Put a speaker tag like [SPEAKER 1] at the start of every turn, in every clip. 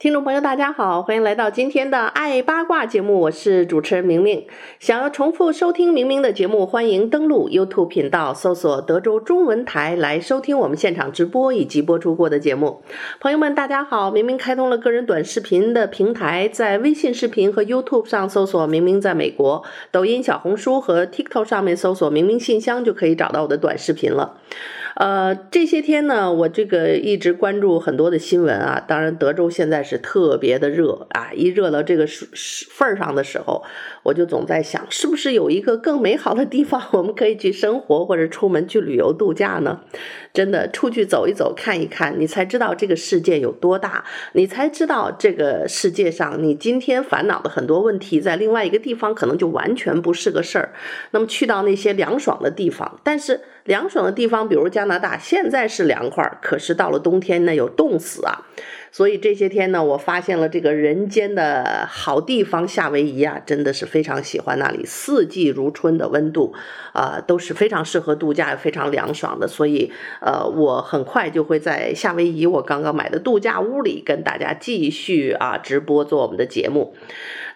[SPEAKER 1] 听众朋友，大家好，欢迎来到今天的爱八卦节目，我是主持人明明。想要重复收听明明的节目，欢迎登录 YouTube 频道，搜索德州中文台来收听我们现场直播以及播出过的节目。朋友们，大家好，明明开通了个人短视频的平台，在微信视频和 YouTube 上搜索“明明在美国”，抖音、小红书和 TikTok 上面搜索“明明信箱”就可以找到我的短视频了。呃，这些天呢，我这个一直关注很多的新闻啊。当然，德州现在是特别的热啊，一热到这个份儿上的时候，我就总在想，是不是有一个更美好的地方，我们可以去生活或者出门去旅游度假呢？真的，出去走一走，看一看，你才知道这个世界有多大，你才知道这个世界上你今天烦恼的很多问题，在另外一个地方可能就完全不是个事儿。那么去到那些凉爽的地方，但是。凉爽的地方，比如加拿大，现在是凉快，可是到了冬天呢，有冻死啊。所以这些天呢，我发现了这个人间的好地方——夏威夷啊，真的是非常喜欢那里，四季如春的温度，啊、呃，都是非常适合度假，非常凉爽的。所以，呃，我很快就会在夏威夷我刚刚买的度假屋里跟大家继续啊直播做我们的节目。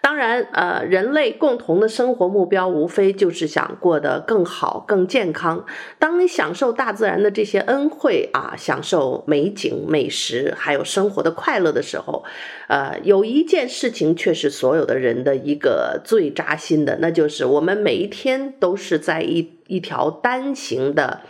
[SPEAKER 1] 当然，呃，人类共同的生活目标无非就是想过得更好、更健康。当你享受大自然的这些恩惠啊，享受美景、美食，还有生活的快乐的时候，呃，有一件事情却是所有的人的一个最扎心的，那就是我们每一天都是在一一条单行的，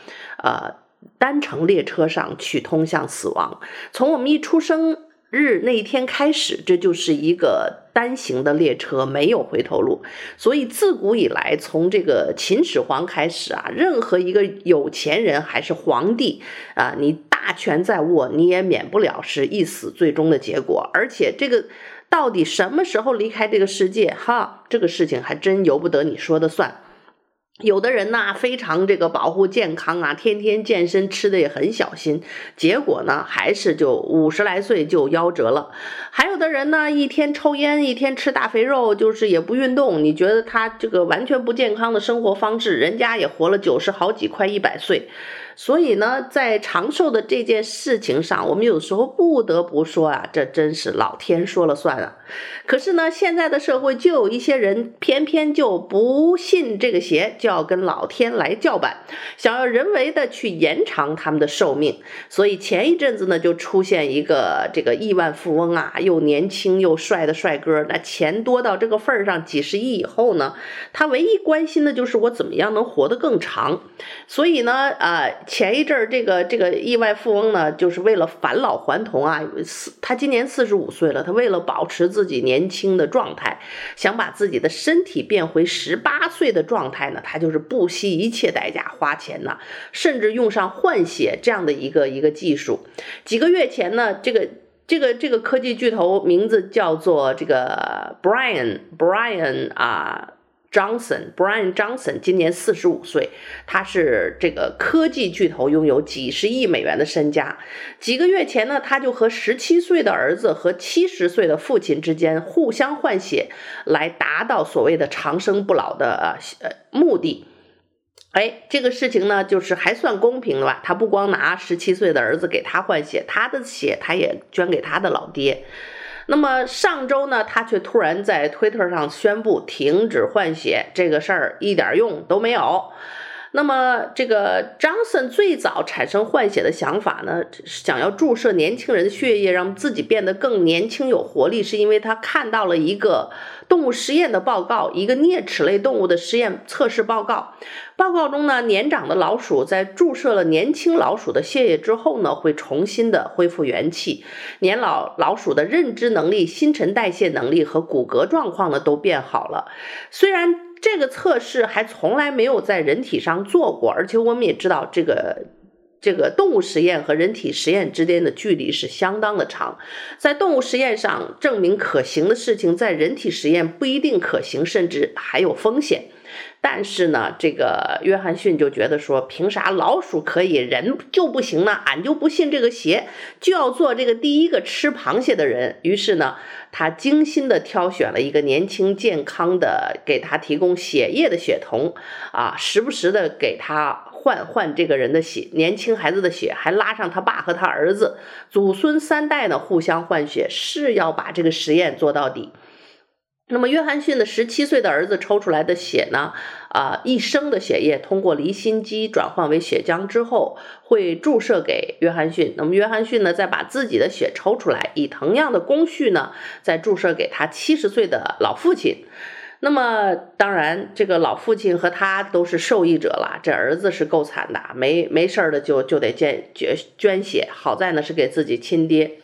[SPEAKER 1] 呃，单程列车上去通向死亡。从我们一出生日那一天开始，这就是一个。单行的列车没有回头路，所以自古以来，从这个秦始皇开始啊，任何一个有钱人还是皇帝啊，你大权在握，你也免不了是一死最终的结果。而且这个到底什么时候离开这个世界，哈，这个事情还真由不得你说的算。有的人呢，非常这个保护健康啊，天天健身，吃的也很小心，结果呢，还是就五十来岁就夭折了。还有的人呢，一天抽烟，一天吃大肥肉，就是也不运动。你觉得他这个完全不健康的生活方式，人家也活了九十好几，快一百岁。所以呢，在长寿的这件事情上，我们有时候不得不说啊，这真是老天说了算啊。可是呢，现在的社会就有一些人偏偏就不信这个邪，就要跟老天来叫板，想要人为的去延长他们的寿命。所以前一阵子呢，就出现一个这个亿万富翁啊，又年轻又帅的帅哥，那钱多到这个份儿上，几十亿以后呢，他唯一关心的就是我怎么样能活得更长。所以呢，啊、前一阵儿，这个这个亿万富翁呢，就是为了返老还童啊，四他今年四十五岁了，他为了保持自己年轻的状态，想把自己的身体变回十八岁的状态呢，他就是不惜一切代价花钱呢，甚至用上换血这样的一个一个技术。几个月前呢，这个这个这个科技巨头名字叫做这个 Brian Brian 啊。Johnson，Brian Johnson 今年四十五岁，他是这个科技巨头，拥有几十亿美元的身家。几个月前呢，他就和十七岁的儿子和七十岁的父亲之间互相换血，来达到所谓的长生不老的呃目的。哎，这个事情呢，就是还算公平了吧？他不光拿十七岁的儿子给他换血，他的血他也捐给他的老爹。那么上周呢，他却突然在推特上宣布停止换血，这个事儿一点用都没有。那么这个 Johnson 最早产生换血的想法呢，想要注射年轻人的血液，让自己变得更年轻有活力，是因为他看到了一个动物实验的报告，一个啮齿类动物的实验测试报告。报告中呢，年长的老鼠在注射了年轻老鼠的血液之后呢，会重新的恢复元气。年老老鼠的认知能力、新陈代谢能力和骨骼状况呢，都变好了。虽然这个测试还从来没有在人体上做过，而且我们也知道，这个这个动物实验和人体实验之间的距离是相当的长，在动物实验上证明可行的事情，在人体实验不一定可行，甚至还有风险。但是呢，这个约翰逊就觉得说，凭啥老鼠可以，人就不行呢？俺就不信这个邪，就要做这个第一个吃螃蟹的人。于是呢，他精心的挑选了一个年轻健康的，给他提供血液的血童，啊，时不时的给他。换换这个人的血，年轻孩子的血，还拉上他爸和他儿子，祖孙三代呢，互相换血，是要把这个实验做到底。那么，约翰逊的十七岁的儿子抽出来的血呢，啊、一升的血液通过离心机转换为血浆之后，会注射给约翰逊。那么，约翰逊呢，再把自己的血抽出来，以同样的工序呢，再注射给他七十岁的老父亲。那么当然，这个老父亲和他都是受益者了。这儿子是够惨的，没没事儿的就就得捐捐捐血。好在呢是给自己亲爹。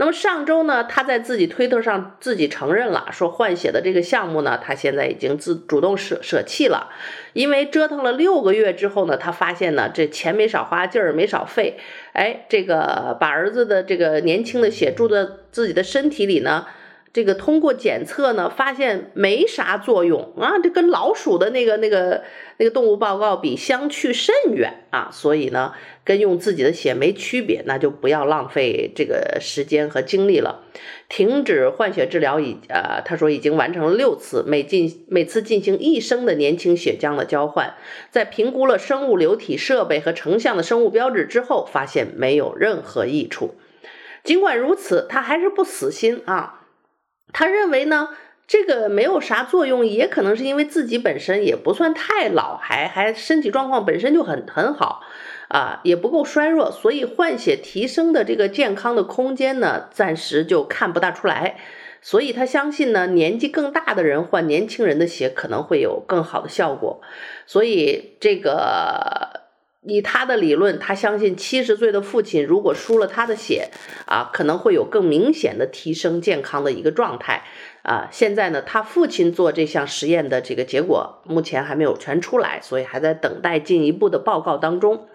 [SPEAKER 1] 那么上周呢，他在自己推特上自己承认了，说换血的这个项目呢，他现在已经自主动舍舍弃了，因为折腾了六个月之后呢，他发现呢这钱没少花，劲儿没少费。哎，这个把儿子的这个年轻的血注到自己的身体里呢。这个通过检测呢，发现没啥作用啊，这跟老鼠的那个那个那个动物报告比相去甚远啊，所以呢，跟用自己的血没区别，那就不要浪费这个时间和精力了，停止换血治疗已呃，他说已经完成了六次，每进每次进行一升的年轻血浆的交换，在评估了生物流体设备和成像的生物标志之后，发现没有任何益处。尽管如此，他还是不死心啊。他认为呢，这个没有啥作用，也可能是因为自己本身也不算太老，还还身体状况本身就很很好，啊，也不够衰弱，所以换血提升的这个健康的空间呢，暂时就看不大出来。所以他相信呢，年纪更大的人换年轻人的血可能会有更好的效果。所以这个。以他的理论，他相信七十岁的父亲如果输了他的血，啊，可能会有更明显的提升健康的一个状态。啊，现在呢，他父亲做这项实验的这个结果目前还没有全出来，所以还在等待进一步的报告当中。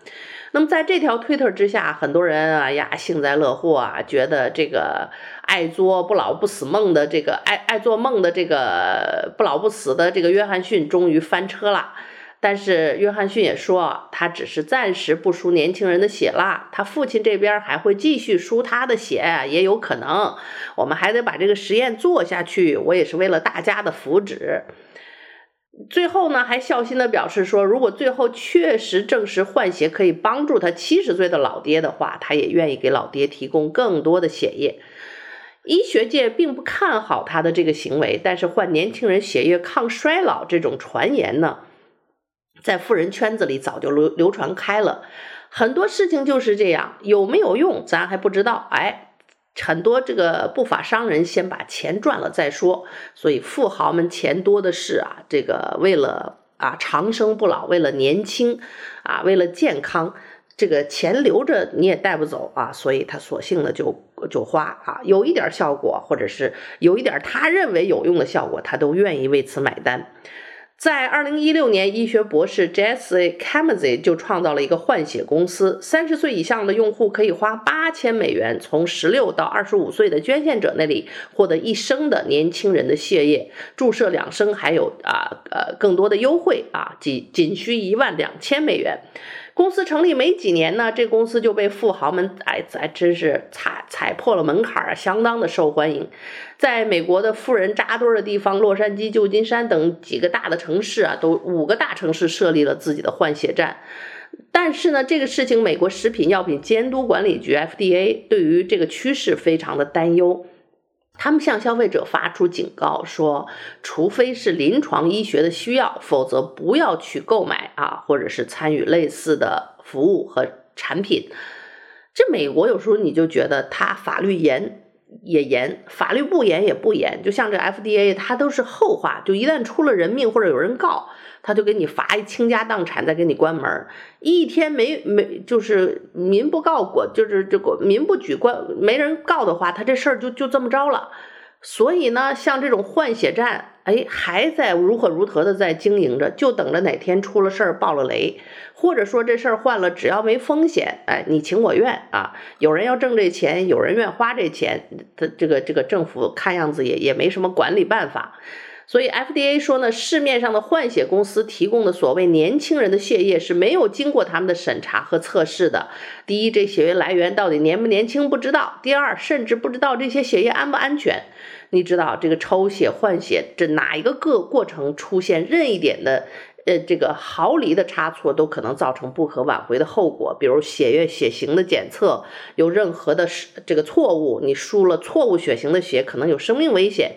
[SPEAKER 1] 那么在这条推特之下，很多人啊呀幸灾乐祸啊，觉得这个爱做不老不死梦的这个爱爱做梦的这个不老不死的这个约翰逊终于翻车了。但是约翰逊也说，他只是暂时不输年轻人的血啦，他父亲这边还会继续输他的血，也有可能。我们还得把这个实验做下去，我也是为了大家的福祉。最后呢，还孝心的表示说，如果最后确实证实换血可以帮助他七十岁的老爹的话，他也愿意给老爹提供更多的血液。医学界并不看好他的这个行为，但是换年轻人血液抗衰老这种传言呢，在富人圈子里早就流流传开了，很多事情就是这样，有没有用咱还不知道。哎，很多这个不法商人先把钱赚了再说，所以富豪们钱多的是啊，这个为了啊长生不老，为了年轻啊，为了健康，这个钱留着你也带不走啊，所以他索性的就就花啊，有一点效果，或者是有一点他认为有用的效果，他都愿意为此买单。在二零一六年，医学博士 Jesse Camazzi 就创造了一个换血公司。三十岁以上的用户可以花八千美元，从十六到二十五岁的捐献者那里获得一升的年轻人的血液，注射两升还有啊呃更多的优惠啊，仅仅需一万两千美元。公司成立没几年呢，这公司就被富豪们哎，还真是踩踩破了门槛啊，相当的受欢迎。在美国的富人扎堆的地方，洛杉矶、旧金山等几个大的城市啊，都五个大城市设立了自己的换血站。但是呢，这个事情，美国食品药品监督管理局 FDA 对于这个趋势非常的担忧。他们向消费者发出警告说，除非是临床医学的需要，否则不要去购买啊，或者是参与类似的服务和产品。这美国有时候你就觉得他法律严也严，法律不严也不严，就像这 FDA，它都是后话，就一旦出了人命或者有人告。他就给你罚一倾家荡产，再给你关门。一天没没就是民不告过，就是这个民不举关，没人告的话，他这事儿就就这么着了。所以呢，像这种换血站，哎，还在如火如荼的在经营着，就等着哪天出了事儿爆了雷，或者说这事儿换了，只要没风险，哎，你情我愿啊，有人要挣这钱，有人愿花这钱，他这个这个政府看样子也也没什么管理办法。所以 FDA 说呢，市面上的换血公司提供的所谓年轻人的血液是没有经过他们的审查和测试的。第一，这血液来源到底年不年轻不知道；第二，甚至不知道这些血液安不安全。你知道这个抽血换血，这哪一个个过程出现任意点的，呃，这个毫厘的差错，都可能造成不可挽回的后果。比如血液血型的检测有任何的这个错误，你输了错误血型的血，可能有生命危险。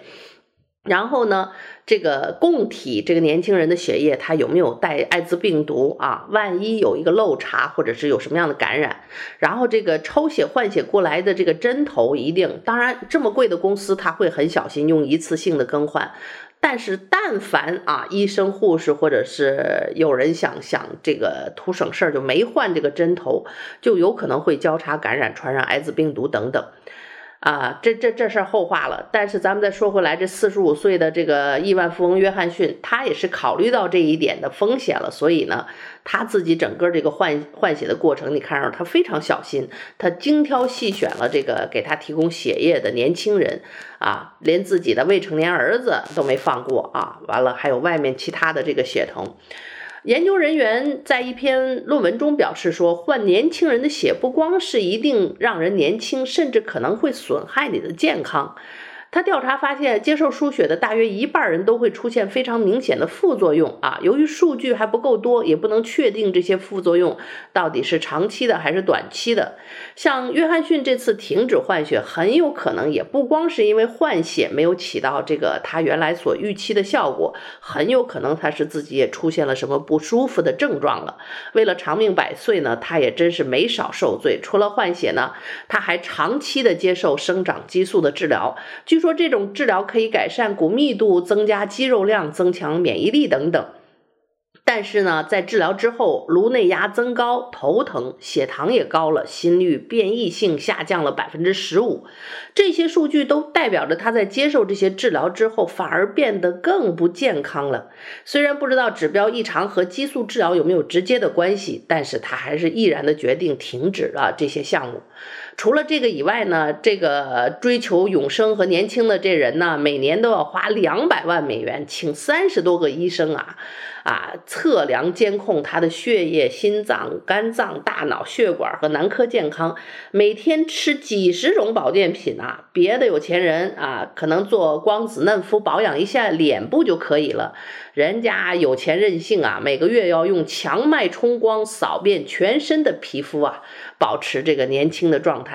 [SPEAKER 1] 然后呢，这个供体这个年轻人的血液，他有没有带艾滋病毒啊？万一有一个漏查，或者是有什么样的感染，然后这个抽血换血过来的这个针头一定，当然这么贵的公司他会很小心用一次性的更换，但是但凡啊医生护士或者是有人想想这个图省事儿就没换这个针头，就有可能会交叉感染传染艾滋病毒等等。啊，这这这是后话了。但是咱们再说回来，这四十五岁的这个亿万富翁约翰逊，他也是考虑到这一点的风险了，所以呢，他自己整个这个换换血的过程，你看着他非常小心，他精挑细选了这个给他提供血液的年轻人，啊，连自己的未成年儿子都没放过啊。完了，还有外面其他的这个血统。研究人员在一篇论文中表示说，换年轻人的血不光是一定让人年轻，甚至可能会损害你的健康。他调查发现，接受输血的大约一半人都会出现非常明显的副作用啊。由于数据还不够多，也不能确定这些副作用到底是长期的还是短期的。像约翰逊这次停止换血，很有可能也不光是因为换血没有起到这个他原来所预期的效果，很有可能他是自己也出现了什么不舒服的症状了。为了长命百岁呢，他也真是没少受罪。除了换血呢，他还长期的接受生长激素的治疗。据说这种治疗可以改善骨密度、增加肌肉量、增强免疫力等等。但是呢，在治疗之后，颅内压增高、头疼、血糖也高了，心率变异性下降了百分之十五。这些数据都代表着他在接受这些治疗之后，反而变得更不健康了。虽然不知道指标异常和激素治疗有没有直接的关系，但是他还是毅然的决定停止了这些项目。除了这个以外呢，这个追求永生和年轻的这人呢，每年都要花两百万美元，请三十多个医生啊。啊，测量监控他的血液、心脏、肝脏、大脑、血管和男科健康，每天吃几十种保健品啊！别的有钱人啊，可能做光子嫩肤保养一下脸部就可以了，人家有钱任性啊，每个月要用强脉冲光扫遍全身的皮肤啊，保持这个年轻的状态。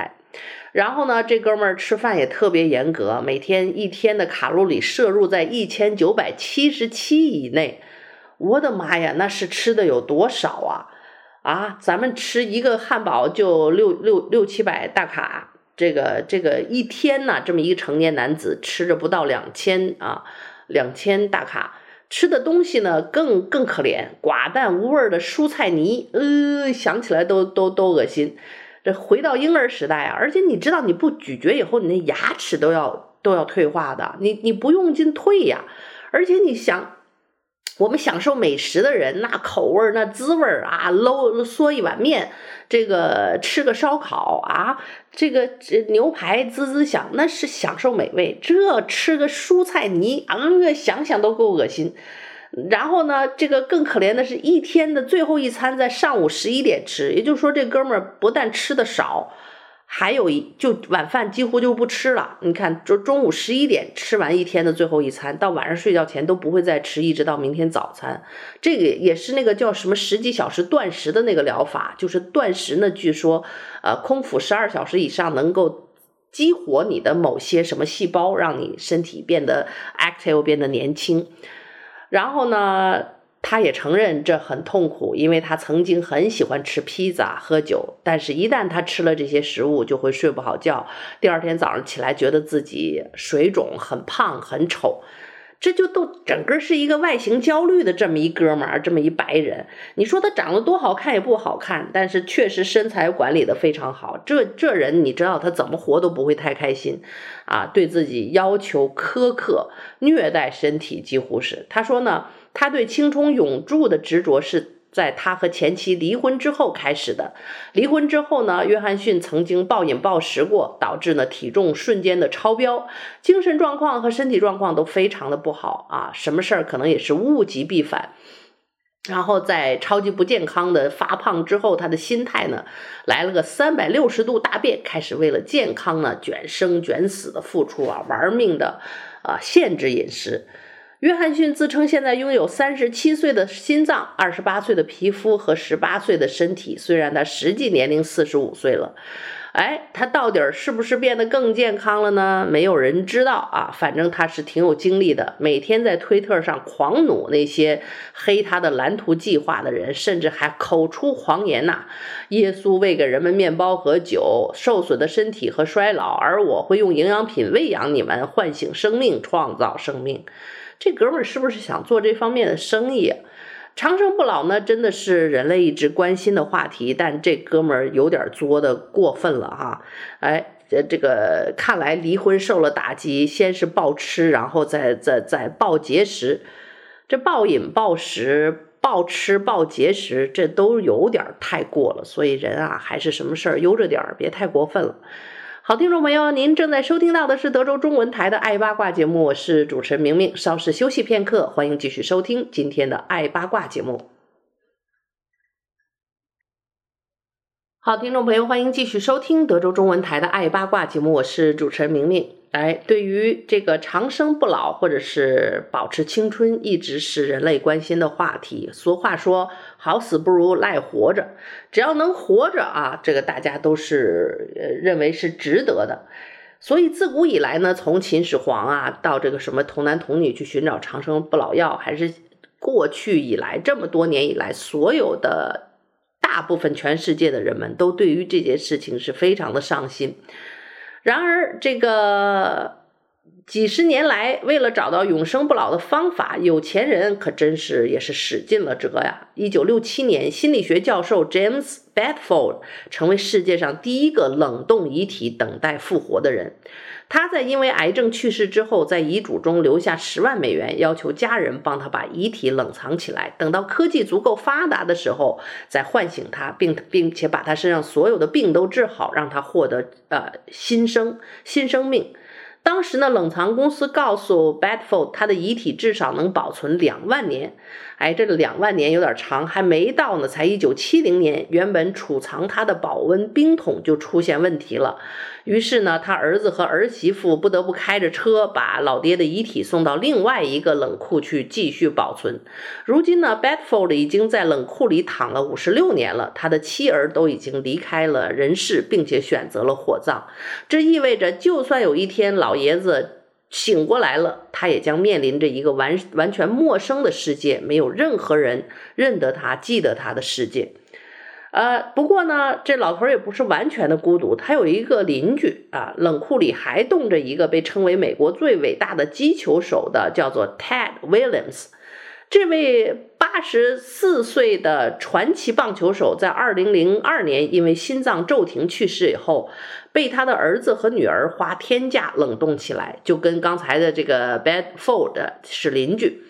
[SPEAKER 1] 然后呢，这哥们儿吃饭也特别严格，每天一天的卡路里摄入在一千九百七十七以内。我的妈呀，那是吃的有多少啊？啊，咱们吃一个汉堡就六六六七百大卡，这个这个一天呢，这么一个成年男子吃着不到两千啊，两千大卡，吃的东西呢更更可怜，寡淡无味的蔬菜泥，呃，想起来都都都恶心。这回到婴儿时代啊，而且你知道你不咀嚼以后，你那牙齿都要都要退化的，你你不用劲退呀，而且你想。我们享受美食的人，那口味儿那滋味儿啊，搂嗦一碗面，这个吃个烧烤啊，这个这牛排滋滋响，那是享受美味。这吃个蔬菜泥，啊、嗯，想想都够恶心。然后呢，这个更可怜的是一天的最后一餐在上午十一点吃，也就是说，这哥们儿不但吃的少。还有一就晚饭几乎就不吃了，你看，就中午十一点吃完一天的最后一餐，到晚上睡觉前都不会再吃，一直到明天早餐。这个也是那个叫什么十几小时断食的那个疗法，就是断食呢，据说呃空腹十二小时以上能够激活你的某些什么细胞，让你身体变得 active，变得年轻。然后呢，他也承认这很痛苦，因为他曾经很喜欢吃披萨、喝酒，但是一旦他吃了这些食物，就会睡不好觉，第二天早上起来觉得自己水肿、很胖、很丑。这就都整个是一个外形焦虑的这么一哥们儿，这么一白人。你说他长得多好看也不好看，但是确实身材管理得非常好。这这人你知道他怎么活都不会太开心，啊，对自己要求苛刻，虐待身体几乎是。他说呢，他对青春永驻的执着是。在他和前妻离婚之后开始的。离婚之后呢，约翰逊曾经暴饮暴食过，导致呢体重瞬间的超标，精神状况和身体状况都非常的不好啊。什么事儿可能也是物极必反。然后在超级不健康的发胖之后，他的心态呢来了个三百六十度大变，开始为了健康呢卷生卷死的付出啊，玩命的啊限制饮食。约翰逊自称现在拥有三十七岁的心脏、二十八岁的皮肤和十八岁的身体，虽然他实际年龄四十五岁了。哎，他到底是不是变得更健康了呢？没有人知道啊。反正他是挺有精力的，每天在推特上狂怒那些黑他的蓝图计划的人，甚至还口出狂言呐、耶稣喂给人们面包和酒，受损的身体和衰老，而我会用营养品喂养你们，唤醒生命，创造生命。这哥们儿是不是想做这方面的生意？长生不老呢，真的是人类一直关心的话题，但这哥们儿有点作的过分了哈！哎，这这个看来离婚受了打击，先是暴吃，然后再再再暴节食，这暴饮暴食、暴吃暴节食，这都有点太过了。所以人啊，还是什么事儿悠着点儿，别太过分了。好，听众朋友，您正在收听到的是德州中文台的《爱八卦》节目，我是主持人明明。稍事休息片刻，欢迎继续收听今天的《爱八卦》节目。好，听众朋友，欢迎继续收听德州中文台的《爱八卦》节目，我是主持人明明。哎，对于这个长生不老或者是保持青春，一直是人类关心的话题。俗话说，好死不如赖活着，只要能活着啊，这个大家都是呃认为是值得的。所以自古以来呢，从秦始皇啊到这个什么童男童女去寻找长生不老药，还是过去以来这么多年以来，所有的大部分全世界的人们都对于这件事情是非常的上心。然而，这个几十年来，为了找到永生不老的方法，有钱人可真是也是使尽了责呀。一九六七年，心理学教授 James Bedford 成为世界上第一个冷冻遗体等待复活的人。他在因为癌症去世之后，在遗嘱中留下十万美元，要求家人帮他把遗体冷藏起来，等到科技足够发达的时候，再唤醒他，并并且把他身上所有的病都治好，让他获得呃新生新生命。当时呢，冷藏公司告诉 Bedford，他的遗体至少能保存两万年。哎，这个两万年有点长，还没到呢，才一九七零年，原本储藏他的保温冰桶就出现问题了。于是呢，他儿子和儿媳妇不得不开着车把老爹的遗体送到另外一个冷库去继续保存。如今呢，Bedford 已经在冷库里躺了五十六年了，他的妻儿都已经离开了人世，并且选择了火葬。这意味着，就算有一天老爷子醒过来了，他也将面临着一个完完全陌生的世界，没有任何人认得他、记得他的世界。呃，不过呢，这老头也不是完全的孤独，他有一个邻居啊，冷库里还冻着一个被称为美国最伟大的击球手的，叫做 Ted Williams。这位八十四岁的传奇棒球手，在二零零二年因为心脏骤停去世以后，被他的儿子和女儿花天价冷冻起来，就跟刚才的这个 Bedford 是邻居。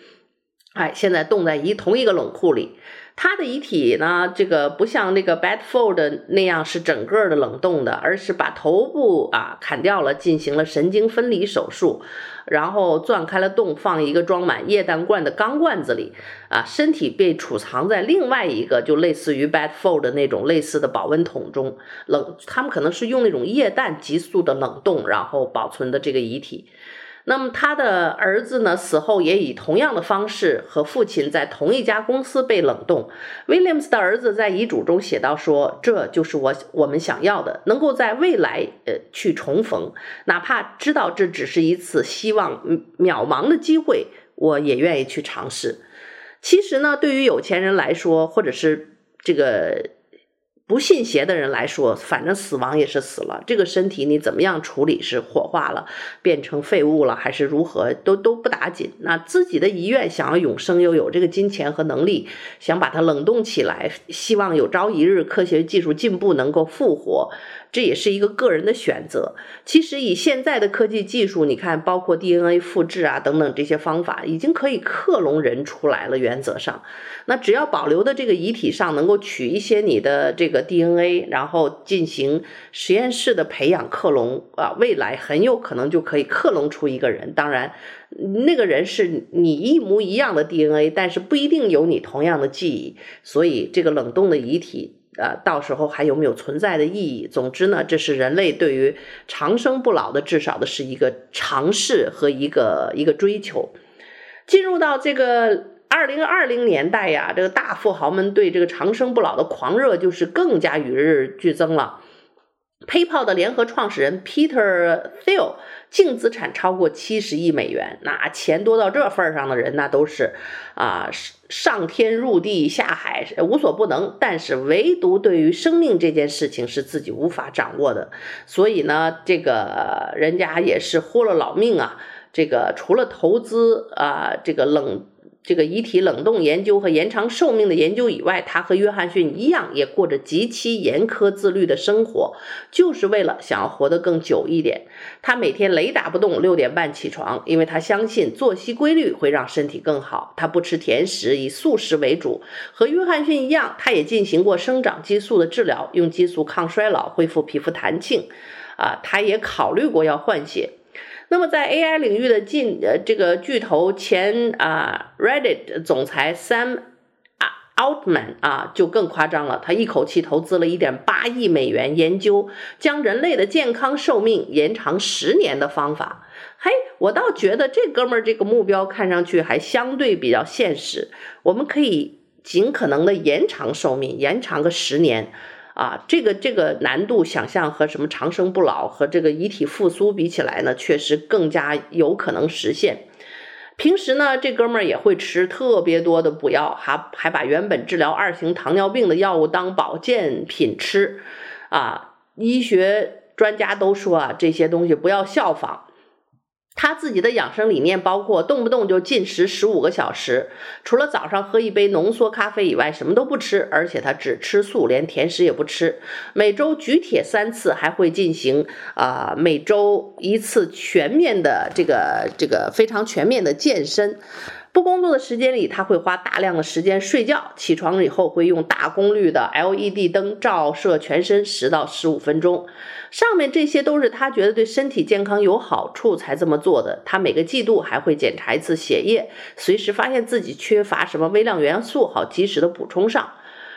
[SPEAKER 1] 哎，现在冻在一同一个冷库里。他的遗体呢，这个不像那个 Bedford 那样是整个的冷冻的，而是把头部啊砍掉了，进行了神经分离手术，然后钻开了洞，放一个装满液氮罐的钢罐子里，啊，身体被储藏在另外一个就类似于 Bedford 那种类似的保温桶中，冷，他们可能是用那种液氮急速的冷冻，然后保存的这个遗体。那么他的儿子呢，死后也以同样的方式和父亲在同一家公司被冷冻。Williams 的儿子在遗嘱中写道说：“这就是我我们想要的，能够在未来呃去重逢，哪怕知道这只是一次希望渺茫的机会，我也愿意去尝试。”其实呢，对于有钱人来说，或者是这个不信邪的人来说，反正死亡也是死了，这个身体你怎么样处理，是火化了，变成废物了，还是如何，都都不打紧。那自己的遗愿想要永生，又有这个金钱和能力，想把它冷冻起来，希望有朝一日科学技术进步能够复活。这也是一个个人的选择。其实以现在的科技技术，你看，包括 DNA 复制啊等等这些方法，已经可以克隆人出来了。原则上，那只要保留的这个遗体上能够取一些你的这个 DNA，然后进行实验室的培养克隆啊，未来很有可能就可以克隆出一个人。当然，那个人是你一模一样的 DNA，但是不一定有你同样的记忆。所以这个冷冻的遗体。呃，到时候还有没有存在的意义？总之呢，这是人类对于长生不老的至少的是一个尝试和一个一个追求。进入到这个二零二零年代呀，这个大富豪们对这个长生不老的狂热就是更加与日俱增了。PayPal 的联合创始人 Peter Thiel 净资产超过七十亿美元，那钱多到这份上的人，那都是啊上天入地下海无所不能，但是唯独对于生命这件事情是自己无法掌握的，所以呢，这个人家也是豁了老命啊，这个除了投资啊，这个冷。这个遗体冷冻研究和延长寿命的研究以外，他和约翰逊一样，也过着极其严苛自律的生活，就是为了想要活得更久一点。他每天雷打不动六点半起床，因为他相信作息规律会让身体更好。他不吃甜食，以素食为主。和约翰逊一样，他也进行过生长激素的治疗，用激素抗衰老，恢复皮肤弹性。啊，他也考虑过要换血。那么，在 AI 领域的进呃这个巨头前啊，Reddit 总裁 Sam Altman 啊就更夸张了，他一口气投资了一点八亿美元研究将人类的健康寿命延长十年的方法。嘿，我倒觉得这哥们儿这个目标看上去还相对比较现实，我们可以尽可能的延长寿命，延长个十年。啊，这个这个难度想象和什么长生不老和这个遗体复苏比起来呢，确实更加有可能实现。平时呢，这哥们儿也会吃特别多的补药，还还把原本治疗二型糖尿病的药物当保健品吃。啊，医学专家都说啊，这些东西不要效仿。他自己的养生理念包括动不动就禁食十五个小时，除了早上喝一杯浓缩咖啡以外，什么都不吃，而且他只吃素，连甜食也不吃。每周举铁三次，还会进行啊、每周一次全面的这个这个非常全面的健身。不工作的时间里，他会花大量的时间睡觉。起床以后会用大功率的 LED 灯照射全身十到十五分钟。上面这些都是他觉得对身体健康有好处才这么做的。他每个季度还会检查一次血液，随时发现自己缺乏什么微量元素，好及时的补充上。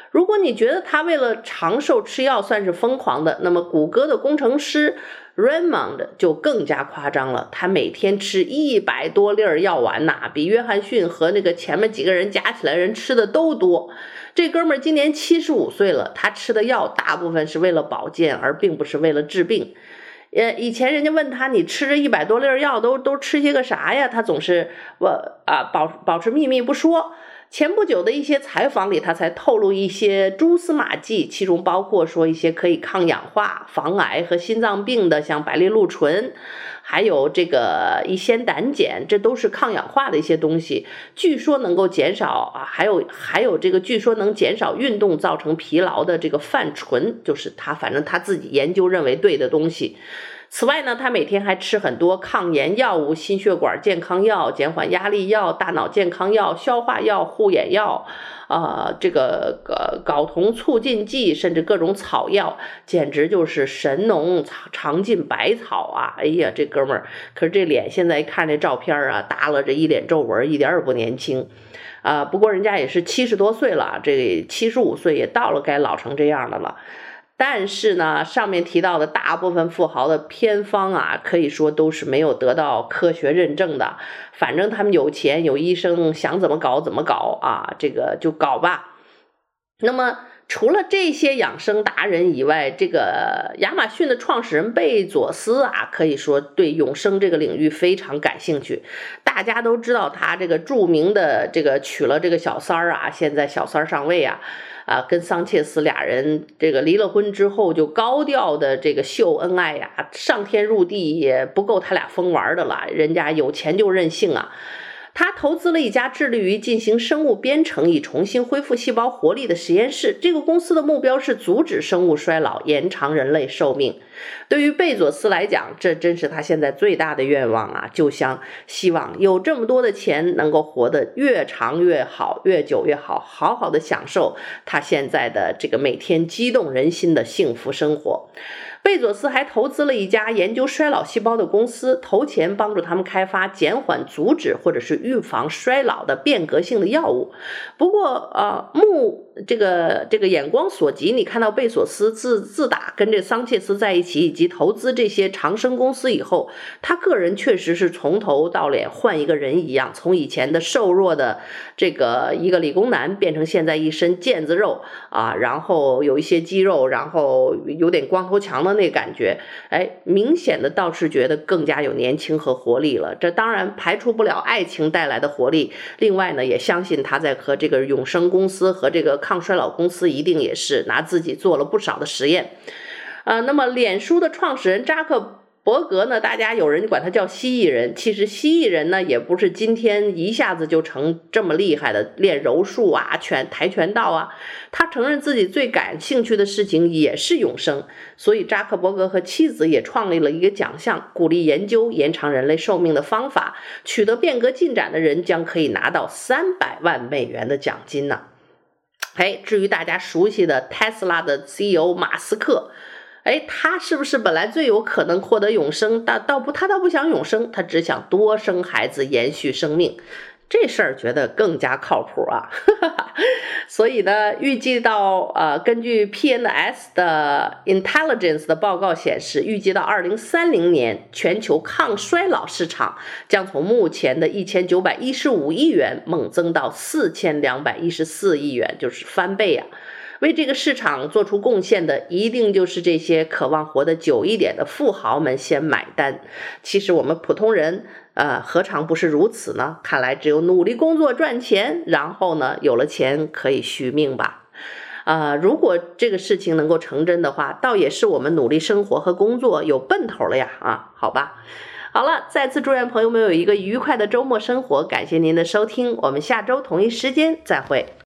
[SPEAKER 1] 如果你觉得他为了长寿吃药算是疯狂的，那么谷歌的工程师。Raymond 就更加夸张了，他每天吃一百多粒儿药丸呐，比约翰逊和那个前面几个人加起来人吃的都多。这哥们儿今年七十五岁了，他吃的药大部分是为了保健，而并不是为了治病。呃，以前人家问他，你吃这一百多粒儿药都都吃些个啥呀？他总是我啊保保持秘密不说。前不久的一些采访里，他才透露一些蛛丝马迹，其中包括说一些可以抗氧化、防癌和心脏病的，像白藜芦醇，还有这个乙酰胆碱，这都是抗氧化的一些东西，据说能够减少啊，还有还有这个据说能减少运动造成疲劳的这个泛醇，就是他反正他自己研究认为对的东西。此外呢，他每天还吃很多抗炎药物、心血管健康药、减缓压力药、大脑健康药、消化药、护眼药，啊、呃，这个呃睾酮促进剂，甚至各种草药，简直就是神农尝尽百草啊！哎呀，这哥们儿，可是这脸现在一看这照片啊，耷拉着一脸皱纹，一点也不年轻啊。不过人家也是七十多岁了，这七十五岁也到了该老成这样的了。但是呢，上面提到的大部分富豪的偏方啊，可以说都是没有得到科学认证的。反正他们有钱有医生，想怎么搞怎么搞啊，这个就搞吧。那么除了这些养生达人以外，这个亚马逊的创始人贝佐斯啊，可以说对永生这个领域非常感兴趣。大家都知道他这个著名的这个娶了这个小三儿啊，现在小三儿上位啊，啊，跟桑切斯俩人这个离了婚之后就高调的这个秀恩爱呀，上天入地也不够他俩疯玩的了，人家有钱就任性啊。他投资了一家致力于进行生物编程以重新恢复细胞活力的实验室。这个公司的目标是阻止生物衰老，延长人类寿命。对于贝佐斯来讲，这真是他现在最大的愿望啊！就像希望有这么多的钱，能够活得越长越好，越久越好，好好的享受他现在的这个每天激动人心的幸福生活。贝佐斯还投资了一家研究衰老细胞的公司，投钱帮助他们开发减缓、阻止或者是预防衰老的变革性的药物。不过，呃，目这个这个眼光所及，你看到贝索斯自自打跟这桑切斯在一起，以及投资这些长生公司以后，他个人确实是从头到脸换一个人一样，从以前的瘦弱的这个一个理工男，变成现在一身腱子肉啊，然后有一些肌肉，然后有点光头强的。那感觉，哎，明显的倒是觉得更加有年轻和活力了。这当然排除不了爱情带来的活力。另外呢，也相信他在和这个永生公司和这个抗衰老公司一定也是拿自己做了不少的实验。呃，那么脸书的创始人扎克。伯格呢，大家有人管他叫蜥蜴人，其实蜥蜴人呢也不是今天一下子就成这么厉害的，练柔术啊、拳、跆拳道啊。他承认自己最感兴趣的事情也是永生，所以扎克伯格和妻子也创立了一个奖项，鼓励研究延长人类寿命的方法，取得变革进展的人将可以拿到三百万美元的奖金呢。哎，至于大家熟悉的特斯拉的 CEO 马斯克。哎，他是不是本来最有可能获得永生？但倒不，他倒不想永生，他只想多生孩子，延续生命。这事儿觉得更加靠谱啊。所以呢，预计到呃，根据 PNS 的 Intelligence 的报告显示，预计到二零三零年，全球抗衰老市场将从目前的一千九百一十五亿元猛增到四千两百一十四亿元，就是翻倍啊。为这个市场做出贡献的，一定就是这些渴望活得久一点的富豪们先买单。其实我们普通人，呃，何尝不是如此呢？看来只有努力工作赚钱，然后呢，有了钱可以续命吧。呃，如果这个事情能够成真的话，倒也是我们努力生活和工作有奔头了呀。啊，好吧。好了，再次祝愿朋友们有一个愉快的周末生活。感谢您的收听，我们下周同一时间再会。